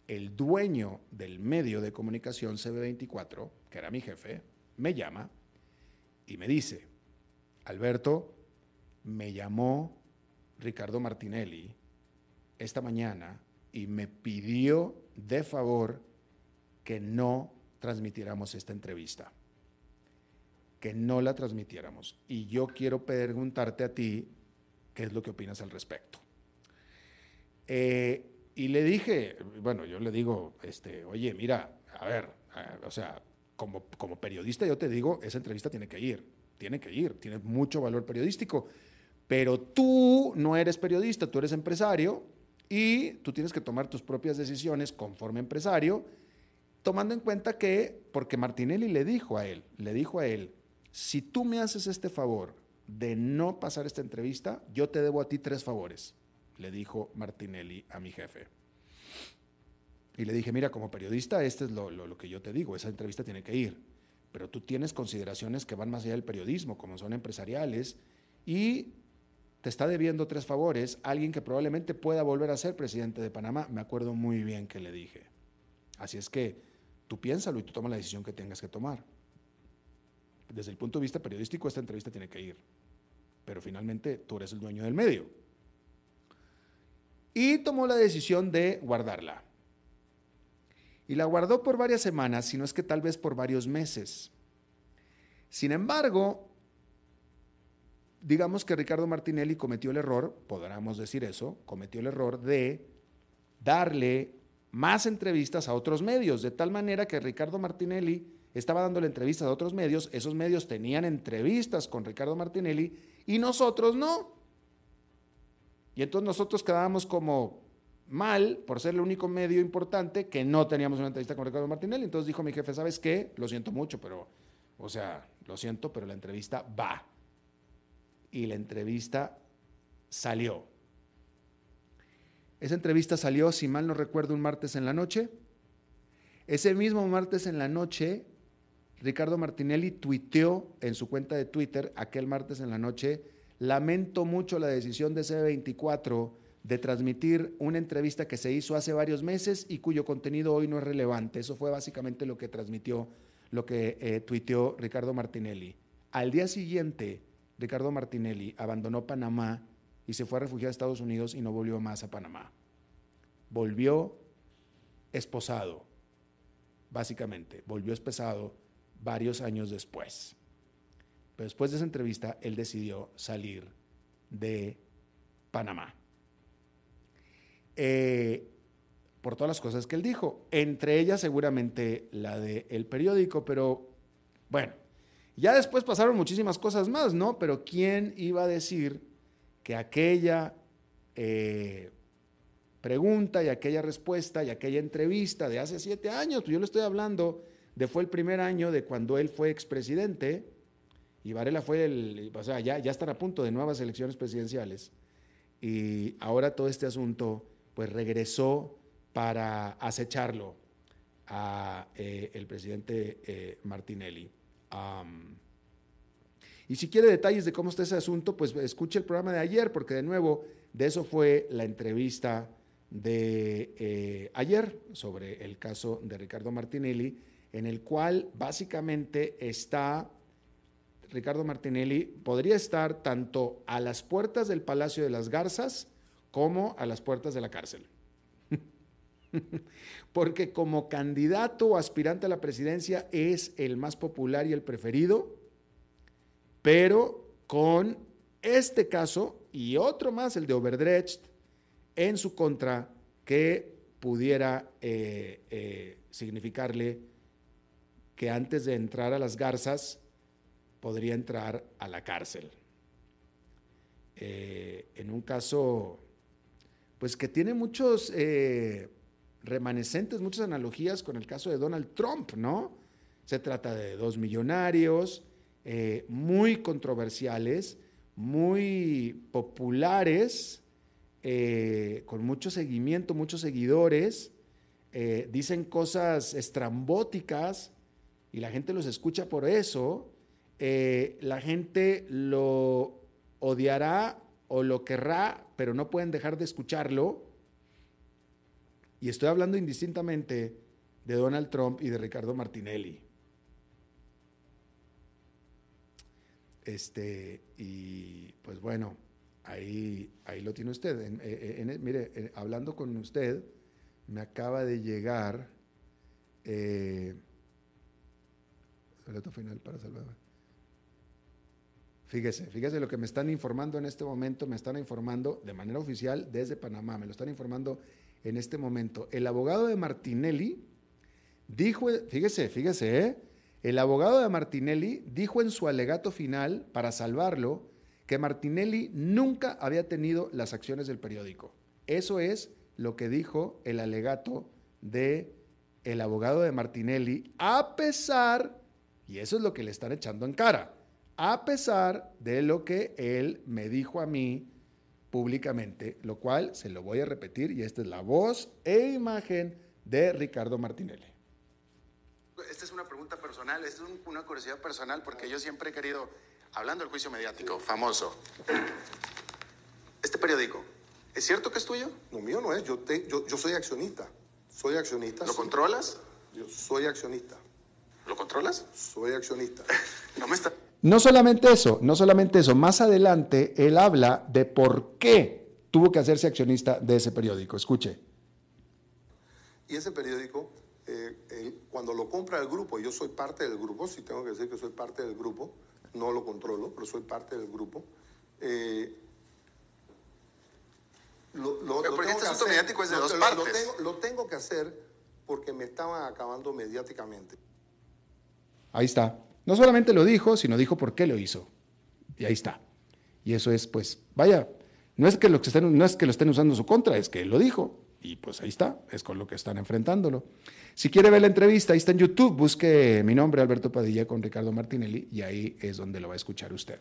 el dueño del medio de comunicación CB24, que era mi jefe, me llama y me dice, Alberto, me llamó Ricardo Martinelli esta mañana y me pidió de favor que no transmitiéramos esta entrevista, que no la transmitiéramos. Y yo quiero preguntarte a ti qué es lo que opinas al respecto. Eh, y le dije, bueno, yo le digo, este, oye, mira, a ver, o sea, como, como periodista yo te digo, esa entrevista tiene que ir, tiene que ir, tiene mucho valor periodístico, pero tú no eres periodista, tú eres empresario y tú tienes que tomar tus propias decisiones conforme empresario, tomando en cuenta que, porque Martinelli le dijo a él, le dijo a él, si tú me haces este favor de no pasar esta entrevista, yo te debo a ti tres favores le dijo Martinelli a mi jefe. Y le dije, mira, como periodista, este es lo, que yo te digo, esa entrevista tiene que ir, pero tú tienes consideraciones que van más allá del periodismo, como son empresariales, y te está debiendo tres favores, alguien que probablemente pueda volver a ser presidente de Panamá. Me acuerdo muy bien que le dije. Así es que tú piénsalo y tú toma la decisión que tengas que tomar. Desde el punto de vista periodístico, esta entrevista tiene que ir, pero finalmente tú eres el dueño del medio y tomó la decisión de guardarla. Y la guardó por varias semanas, si no es que tal vez por varios meses. Sin embargo, digamos que Ricardo Martinelli cometió el error, podríamos decir eso, cometió el error de darle más entrevistas a otros medios, de tal manera que Ricardo Martinelli estaba dándole entrevistas a otros medios, esos medios tenían entrevistas con Ricardo Martinelli y nosotros no. Y entonces nosotros quedábamos como mal por ser el único medio importante que no teníamos una entrevista con Ricardo Martinelli. Entonces dijo mi jefe, ¿sabes qué? Lo siento mucho, pero, o sea, lo siento, pero la entrevista va. Y la entrevista salió. Esa entrevista salió, si mal no recuerdo, un martes en la noche. Ese mismo martes en la noche, Ricardo Martinelli tuiteó en su cuenta de Twitter aquel martes en la noche Lamento mucho la decisión de C24 de transmitir una entrevista que se hizo hace varios meses y cuyo contenido hoy no es relevante. Eso fue básicamente lo que transmitió, lo que eh, tuiteó Ricardo Martinelli. Al día siguiente, Ricardo Martinelli abandonó Panamá y se fue a refugiar a Estados Unidos y no volvió más a Panamá. Volvió esposado, básicamente, volvió esposado varios años después. Pero después de esa entrevista, él decidió salir de Panamá. Eh, por todas las cosas que él dijo, entre ellas seguramente la del el periódico, pero bueno, ya después pasaron muchísimas cosas más, ¿no? Pero ¿quién iba a decir que aquella eh, pregunta y aquella respuesta y aquella entrevista de hace siete años, pues yo le estoy hablando de fue el primer año de cuando él fue expresidente, y Varela fue el, o sea, ya, ya están a punto de nuevas elecciones presidenciales. Y ahora todo este asunto, pues regresó para acecharlo a eh, el presidente eh, Martinelli. y si quiere detalles de cómo está ese asunto, pues escuche el programa de ayer, porque de nuevo, de eso fue la entrevista de eh, ayer sobre el caso de Ricardo Martinelli, en el cual básicamente está Ricardo Martinelli podría estar tanto a las puertas del Palacio de las Garzas como a las puertas de la cárcel. *laughs* Porque como candidato o aspirante a la presidencia es el más popular y el preferido, pero con este caso y otro más, el de Overdrecht, en su contra, que pudiera significarle que antes de entrar a las garzas podría entrar a la cárcel. en un caso, pues que tiene muchos remanescentes, muchas analogías con el caso de Donald Trump, ¿no? Se trata de dos millonarios eh, muy controversiales, muy populares, eh, con mucho seguimiento, muchos seguidores, eh, dicen cosas estrambóticas y la gente los escucha por eso. la gente lo odiará o lo querrá, pero no pueden dejar de escucharlo y estoy hablando indistintamente de Donald Trump y de Ricardo Martinelli. Este, y pues bueno, ahí, ahí lo tiene usted. Eh, eh, mire, eh, hablando con usted, me acaba de llegar eh, final para salvar. Fíjese, fíjese lo que me están informando en este momento, me están informando de manera oficial desde Panamá, me lo están informando en este momento. El abogado de Martinelli dijo, fíjese, fíjese, ¿eh? el abogado de Martinelli dijo en su alegato final, para salvarlo, que Martinelli nunca había tenido las acciones del periódico. Eso es lo que dijo el alegato de el abogado de Martinelli, a pesar, y eso es lo que le están echando en cara, a pesar de lo que él me dijo a mí públicamente, lo cual se lo voy a repetir y esta es la voz e imagen de Ricardo Martinelli. Esta es una pregunta personal, esta es una curiosidad personal porque yo siempre he querido, hablando del juicio mediático, famoso, este periódico, ¿es cierto que es tuyo? No, mío no es, yo, te, yo, yo soy accionista, soy accionista. ¿Lo controlas? Yo soy accionista. ¿Lo controlas? Soy accionista. *laughs* no me está... No solamente eso, no solamente eso, más adelante él habla de por qué tuvo que hacerse accionista de ese periódico. Escuche. Y ese periódico, eh, cuando lo compra el grupo, yo soy parte del grupo, si tengo que decir que soy parte del grupo, no lo controlo, pero soy parte del grupo. Eh, lo, porque este asunto mediático es de dos partes. Tengo, lo tengo que hacer porque me estaban acabando mediáticamente. Ahí está. No solamente lo dijo, sino dijo por qué lo hizo. Y ahí está. Y eso es, pues, vaya, no es que lo, estén, no es que lo estén usando su contra, es que él lo dijo. Y pues ahí está, es con lo que están enfrentándolo. Si quiere ver la entrevista, ahí está en YouTube, busque mi nombre, Alberto Padilla, con Ricardo Martinelli, y ahí es donde lo va a escuchar usted.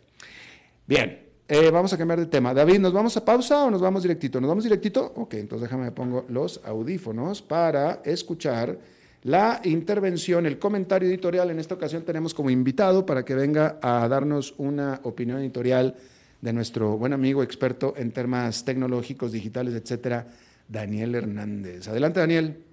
Bien, eh, vamos a cambiar de tema. David, ¿nos vamos a pausa o nos vamos directito? ¿Nos vamos directito? Ok, entonces déjame pongo los audífonos para escuchar la intervención, el comentario editorial. En esta ocasión tenemos como invitado para que venga a darnos una opinión editorial de nuestro buen amigo experto en temas tecnológicos, digitales, etcétera, Daniel Hernández. Adelante, Daniel.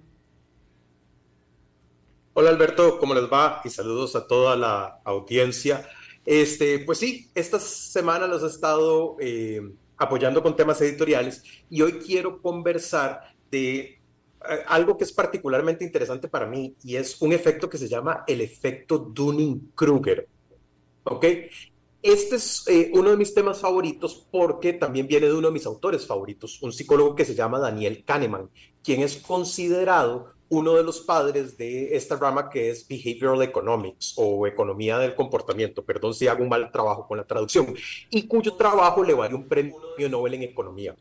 Hola Alberto, ¿cómo les va? Y saludos a toda la audiencia. Este, pues sí, esta semana los he estado eh, apoyando con temas editoriales y hoy quiero conversar de algo que es particularmente interesante para mí y es un efecto que se llama el efecto Dunning-Kruger. ¿Ok? Este es eh, uno de mis temas favoritos porque también viene de uno de mis autores favoritos, un psicólogo que se llama Daniel Kahneman, quien es considerado uno de los padres de esta rama que es Behavioral Economics o Economía del Comportamiento, perdón si hago un mal trabajo con la traducción, y cuyo trabajo le vale un premio Nobel en Economía.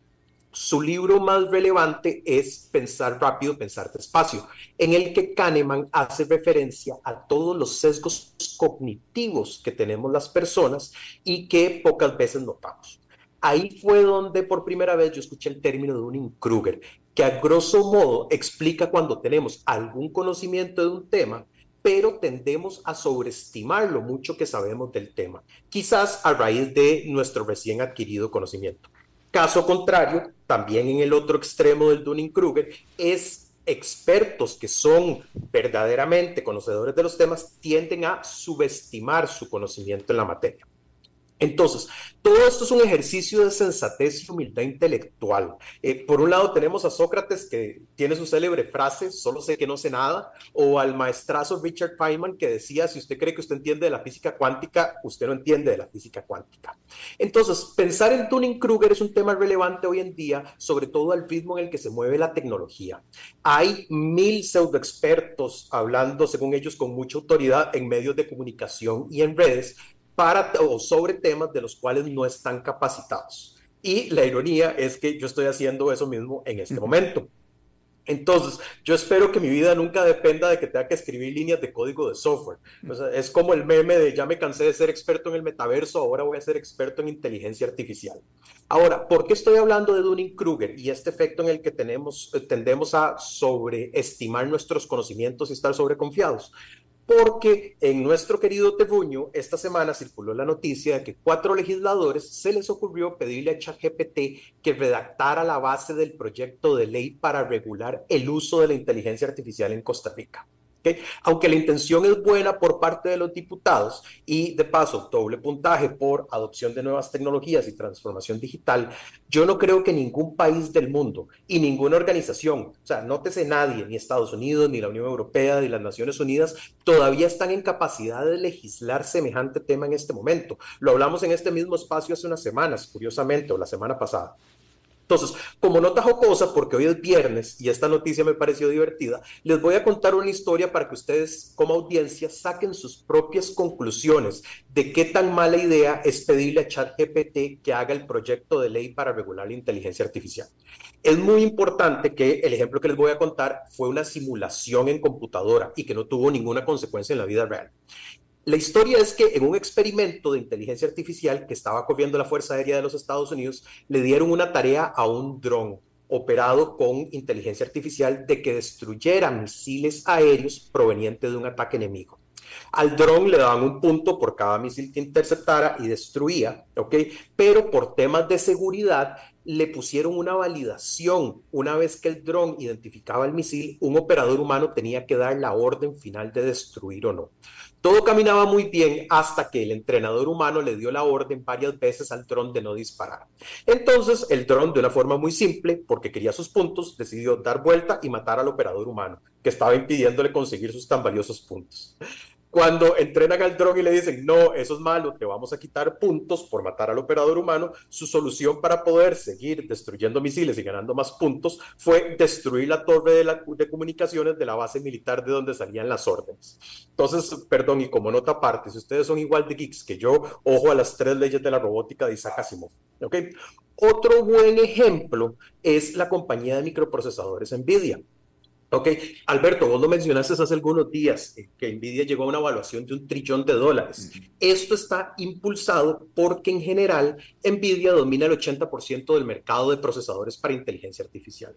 Su libro más relevante es Pensar rápido, pensar despacio, en el que Kahneman hace referencia a todos los sesgos cognitivos que tenemos las personas y que pocas veces notamos. Ahí fue donde por primera vez yo escuché el término de Dunning-Kruger, que a grosso modo explica cuando tenemos algún conocimiento de un tema, pero tendemos a sobreestimar lo mucho que sabemos del tema, quizás a raíz de nuestro recién adquirido conocimiento. Caso contrario, también en el otro extremo del Dunning-Kruger, es expertos que son verdaderamente conocedores de los temas tienden a subestimar su conocimiento en la materia. Entonces, todo esto es un ejercicio de sensatez y humildad intelectual. Eh, por un lado tenemos a Sócrates que tiene su célebre frase, solo sé que no sé nada, o al maestrazo Richard Feynman que decía, si usted cree que usted entiende de la física cuántica, usted no entiende de la física cuántica. Entonces, pensar en Dunning-Kruger es un tema relevante hoy en día, sobre todo al ritmo en el que se mueve la tecnología. Hay mil pseudoexpertos hablando, según ellos, con mucha autoridad en medios de comunicación y en redes, para o sobre temas de los cuales no están capacitados. Y la ironía es que yo estoy haciendo eso mismo en este momento. Entonces, yo espero que mi vida nunca dependa de que tenga que escribir líneas de código de software. es como el meme de ya me cansé de ser experto en el metaverso, ahora voy a ser experto en inteligencia artificial. Ahora, ¿por qué estoy hablando de Dunning-Kruger y este efecto en el que tenemos, eh, tendemos a sobreestimar nuestros conocimientos y estar sobreconfiados? Porque en nuestro querido Tebuño esta semana circuló la noticia de que cuatro legisladores se les ocurrió pedirle a ChatGPT que redactara la base del proyecto de ley para regular el uso de la inteligencia artificial en Costa Rica. Aunque la intención es buena por parte de los diputados y de paso doble puntaje por adopción de nuevas tecnologías y transformación digital, yo no creo que ningún país del mundo y ninguna organización, o sea, nótese nadie, ni Estados Unidos, ni la Unión Europea, ni las Naciones Unidas, todavía están en capacidad de legislar semejante tema en este momento. Lo hablamos en este mismo espacio hace unas semanas, curiosamente, o la semana pasada. Entonces, como nota jocosa, porque hoy es viernes y esta noticia me pareció divertida, les voy a contar una historia para que ustedes como audiencia saquen sus propias conclusiones de qué tan mala idea es pedirle a ChatGPT que haga el proyecto de ley para regular la inteligencia artificial. Es muy importante que el ejemplo que les voy a contar fue una simulación en computadora y que no tuvo ninguna consecuencia en la vida real. La historia es que en un experimento de inteligencia artificial que estaba corriendo la Fuerza Aérea de los Estados Unidos, le dieron una tarea a un dron operado con inteligencia artificial de que destruyera misiles aéreos provenientes de un ataque enemigo. Al dron le daban un punto por cada misil que interceptara y destruía, ¿ok? Pero por temas de seguridad le pusieron una validación. Una vez que el dron identificaba el misil, un operador humano tenía que dar la orden final de destruir o no. Todo caminaba muy bien hasta que el entrenador humano le dio la orden varias veces al dron de no disparar. Entonces el dron, de una forma muy simple, porque quería sus puntos, decidió dar vuelta y matar al operador humano, que estaba impidiéndole conseguir sus tan valiosos puntos. Cuando entrenan al dron y le dicen, no, eso es malo, te vamos a quitar puntos por matar al operador humano, su solución para poder seguir destruyendo misiles y ganando más puntos fue destruir la torre de, la, de comunicaciones de la base militar de donde salían las órdenes. Entonces, perdón, y como nota aparte, si ustedes son igual de geeks que yo, ojo a las tres leyes de la robótica de Isaac Asimov. ¿okay? Otro buen ejemplo es la compañía de microprocesadores NVIDIA. Ok, Alberto, vos lo mencionaste hace algunos días, eh, que Nvidia llegó a una evaluación de un trillón de dólares. Esto está impulsado porque en general Nvidia domina el 80% del mercado de procesadores para inteligencia artificial.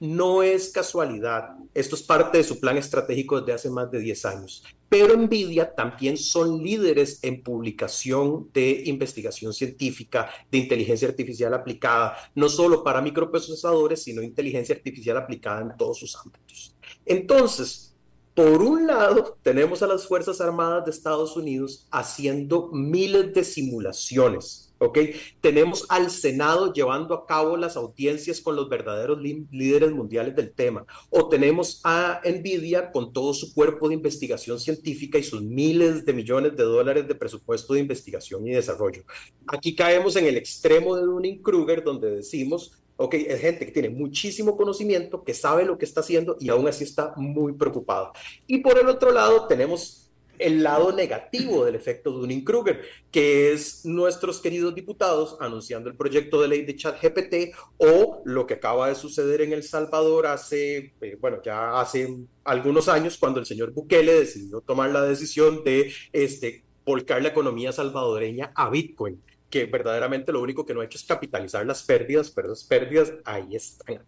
No es casualidad, esto es parte de su plan estratégico desde hace más de 10 años. Pero Nvidia también son líderes en publicación de investigación científica, de inteligencia artificial aplicada, no solo para microprocesadores, sino inteligencia artificial aplicada en todos sus ámbitos. Entonces, por un lado, tenemos a las Fuerzas Armadas de Estados Unidos haciendo miles de simulaciones ¿ok? Tenemos al Senado llevando a cabo las audiencias con los verdaderos líderes mundiales del tema, o tenemos a Nvidia con todo su cuerpo de investigación científica y sus miles de millones de dólares de presupuesto de investigación y desarrollo. Aquí caemos en el extremo de Dunning-Kruger, donde decimos, ok, es gente que tiene muchísimo conocimiento, que sabe lo que está haciendo y aún así está muy preocupado. Y por el otro lado tenemos el lado negativo del efecto Dunning-Kruger, que es nuestros queridos diputados anunciando el proyecto de ley de ChatGPT o lo que acaba de suceder en El Salvador hace, eh, bueno, ya hace algunos años cuando el señor Bukele decidió tomar la decisión de este, volcar la economía salvadoreña a Bitcoin, que verdaderamente lo único que no ha hecho es capitalizar las pérdidas, pero esas pérdidas ahí están.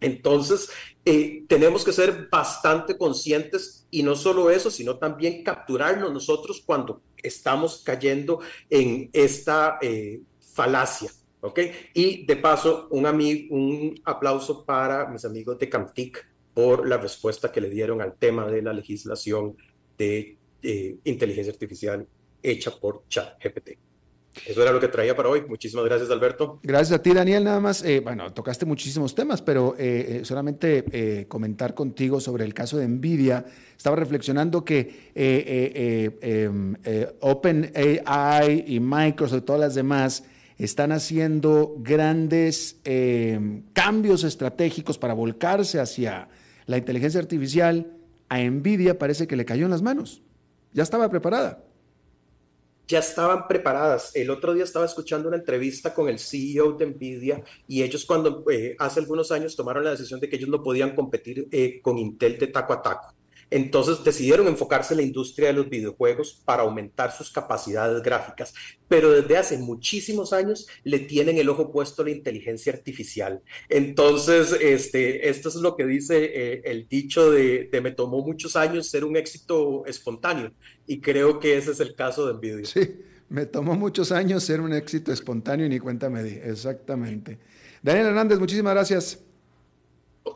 Entonces, eh, tenemos que ser bastante conscientes y no solo eso, sino también capturarnos nosotros cuando estamos cayendo en esta eh, falacia. ¿ok? Y de paso, un, un aplauso para mis amigos de Camtic por la respuesta que le dieron al tema de la legislación de eh, inteligencia artificial hecha por ChatGPT. Eso era lo que traía para hoy. Muchísimas gracias, Alberto. Gracias a ti, Daniel. Nada más, eh, bueno, tocaste muchísimos temas, pero eh, eh, solamente comentar contigo sobre el caso de Nvidia. Estaba reflexionando que em, OpenAI y Microsoft y todas las demás están haciendo grandes em, cambios estratégicos para volcarse hacia la inteligencia artificial. A Nvidia parece que le cayó en las manos. Ya estaba preparada ya estaban preparadas. El otro día estaba escuchando una entrevista con el CEO de Nvidia y ellos cuando eh, hace algunos años tomaron la decisión de que ellos no podían competir eh, con Intel de taco a taco. Entonces decidieron enfocarse en la industria de los videojuegos para aumentar sus capacidades gráficas, pero desde hace muchísimos años le tienen el ojo puesto a la inteligencia artificial. Entonces, este, esto es lo que dice eh, el dicho de, me tomó muchos años ser un éxito espontáneo y creo que ese es el caso de Nvidia. Sí, me tomó muchos años ser un éxito espontáneo y ni cuenta me di, exactamente. Daniel Hernández, muchísimas gracias.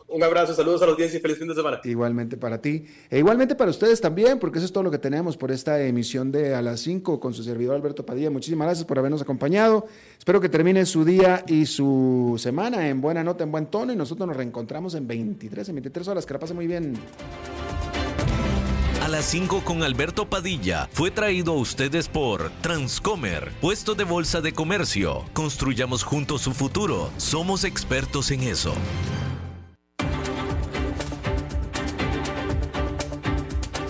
Un abrazo, saludos a la audiencia y feliz fin de semana. Igualmente para ti. E igualmente para ustedes también, porque eso es todo lo que tenemos por esta emisión de A las 5 con su servidor Alberto Padilla. Muchísimas gracias por habernos acompañado. Espero que termine su día y su semana en buena nota, en buen tono. Y nosotros nos reencontramos en 23, en 23 horas. Que la pase muy bien. A las 5 con Alberto Padilla fue traído a ustedes por Transcomer, puesto de bolsa de comercio. Construyamos juntos su futuro. Somos expertos en eso.